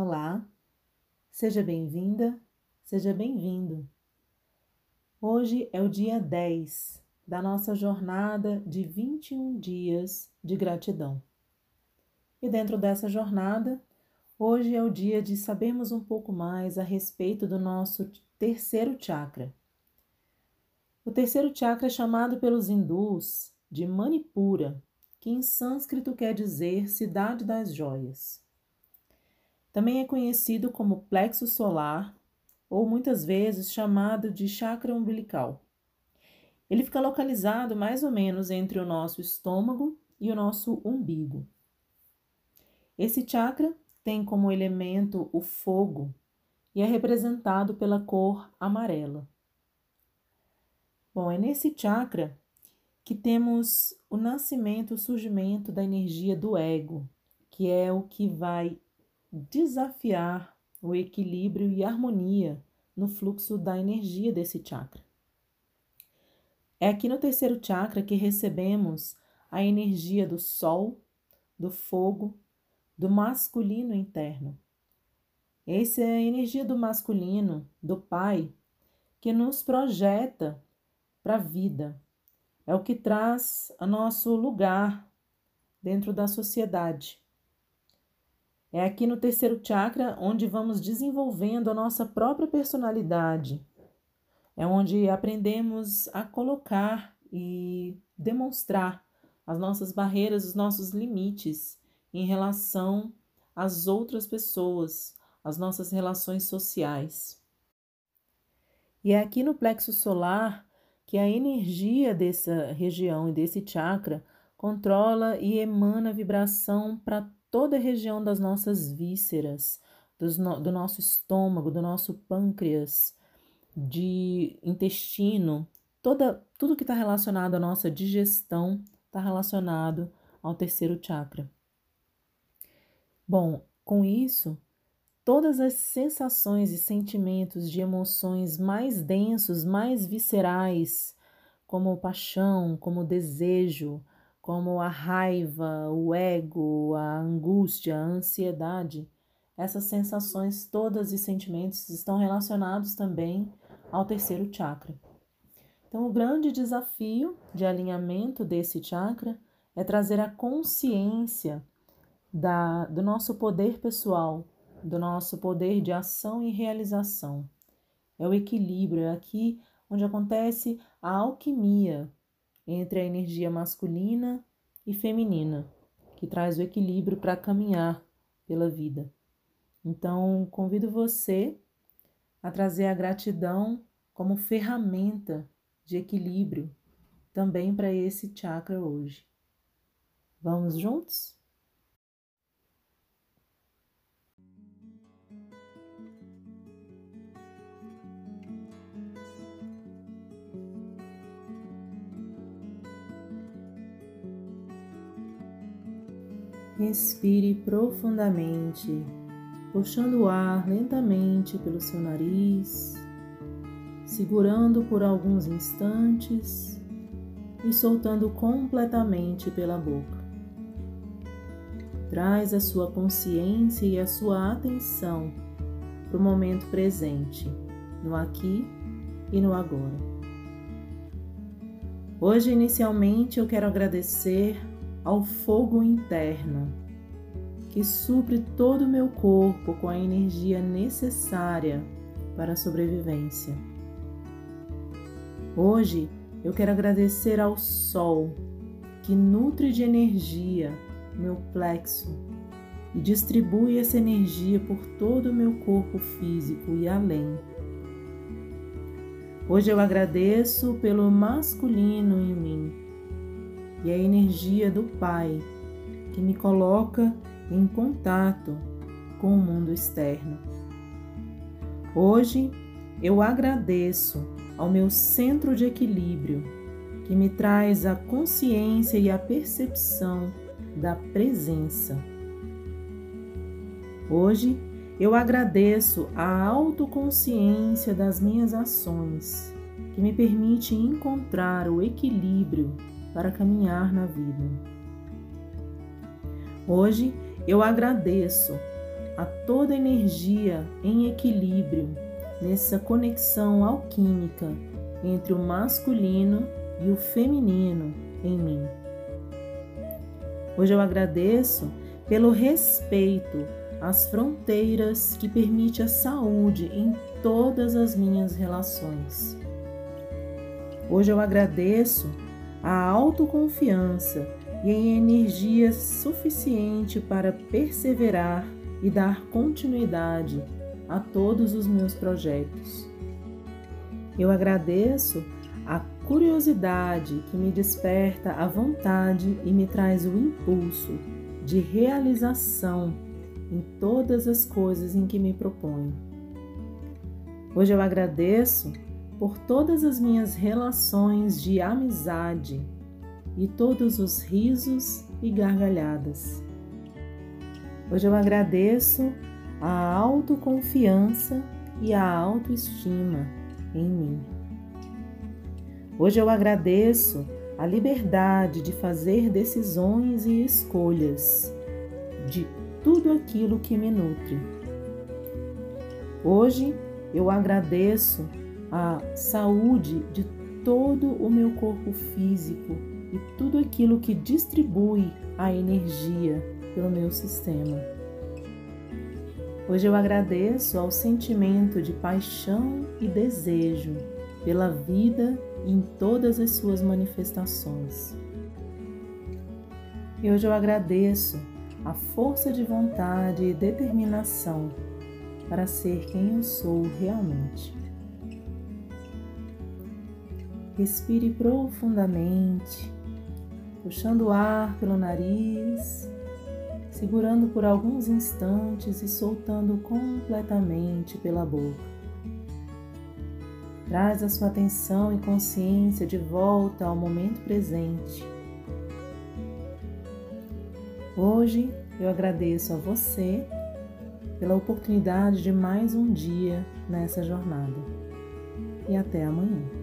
Olá, seja bem-vinda, seja bem-vindo. Hoje é o dia 10 da nossa jornada de 21 dias de gratidão. E dentro dessa jornada, hoje é o dia de sabermos um pouco mais a respeito do nosso terceiro chakra. O terceiro chakra é chamado pelos hindus de Manipura, que em sânscrito quer dizer cidade das joias. Também é conhecido como plexo solar ou muitas vezes chamado de chakra umbilical. Ele fica localizado mais ou menos entre o nosso estômago e o nosso umbigo. Esse chakra tem como elemento o fogo e é representado pela cor amarela. Bom, é nesse chakra que temos o nascimento, o surgimento da energia do ego, que é o que vai desafiar o equilíbrio e harmonia no fluxo da energia desse chakra. É aqui no terceiro chakra que recebemos a energia do sol, do fogo do masculino interno. Essa é a energia do masculino, do pai, que nos projeta para a vida. É o que traz a nosso lugar dentro da sociedade. É aqui no terceiro chakra onde vamos desenvolvendo a nossa própria personalidade. É onde aprendemos a colocar e demonstrar as nossas barreiras, os nossos limites em relação às outras pessoas, às nossas relações sociais. E é aqui no plexo solar que a energia dessa região e desse chakra controla e emana vibração para toda a região das nossas vísceras, no, do nosso estômago, do nosso pâncreas, de intestino, toda, tudo que está relacionado à nossa digestão está relacionado ao terceiro chakra. Bom, com isso, todas as sensações e sentimentos de emoções mais densos, mais viscerais, como paixão, como desejo, como a raiva, o ego, a angústia, a ansiedade, essas sensações todas e sentimentos estão relacionados também ao terceiro chakra. Então, o grande desafio de alinhamento desse chakra é trazer a consciência da, do nosso poder pessoal, do nosso poder de ação e realização. É o equilíbrio, é aqui onde acontece a alquimia entre a energia masculina e feminina, que traz o equilíbrio para caminhar pela vida. Então, convido você a trazer a gratidão como ferramenta de equilíbrio também para esse chakra hoje. Vamos juntos? Respire profundamente, puxando o ar lentamente pelo seu nariz, segurando por alguns instantes e soltando completamente pela boca. Traz a sua consciência e a sua atenção para o momento presente, no aqui e no agora. Hoje, inicialmente, eu quero agradecer ao fogo interno, que supre todo o meu corpo com a energia necessária para a sobrevivência. Hoje eu quero agradecer ao Sol, que nutre de energia meu plexo e distribui essa energia por todo o meu corpo físico e além. Hoje eu agradeço pelo masculino em mim e a energia do Pai que me coloca em contato com o mundo externo. Hoje eu agradeço ao meu centro de equilíbrio que me traz a consciência e a percepção da presença. Hoje eu agradeço a autoconsciência das minhas ações, que me permite encontrar o equilíbrio para caminhar na vida. Hoje eu agradeço a toda energia em equilíbrio nessa conexão alquímica entre o masculino e o feminino em mim. Hoje eu agradeço pelo respeito às fronteiras que permite a saúde em todas as minhas relações. Hoje eu agradeço a autoconfiança e a energia suficiente para perseverar e dar continuidade a todos os meus projetos. Eu agradeço a curiosidade que me desperta a vontade e me traz o impulso de realização em todas as coisas em que me proponho. Hoje eu agradeço por todas as minhas relações de amizade e todos os risos e gargalhadas. Hoje eu agradeço a autoconfiança e a autoestima em mim. Hoje eu agradeço a liberdade de fazer decisões e escolhas de tudo aquilo que me nutre. Hoje eu agradeço a saúde de todo o meu corpo físico e tudo aquilo que distribui a energia pelo meu sistema. Hoje eu agradeço ao sentimento de paixão e desejo pela vida em todas as suas manifestações. E hoje eu agradeço a força de vontade e determinação para ser quem eu sou realmente. Respire profundamente, puxando o ar pelo nariz, segurando por alguns instantes e soltando completamente pela boca. Traz a sua atenção e consciência de volta ao momento presente. Hoje eu agradeço a você pela oportunidade de mais um dia nessa jornada. E até amanhã.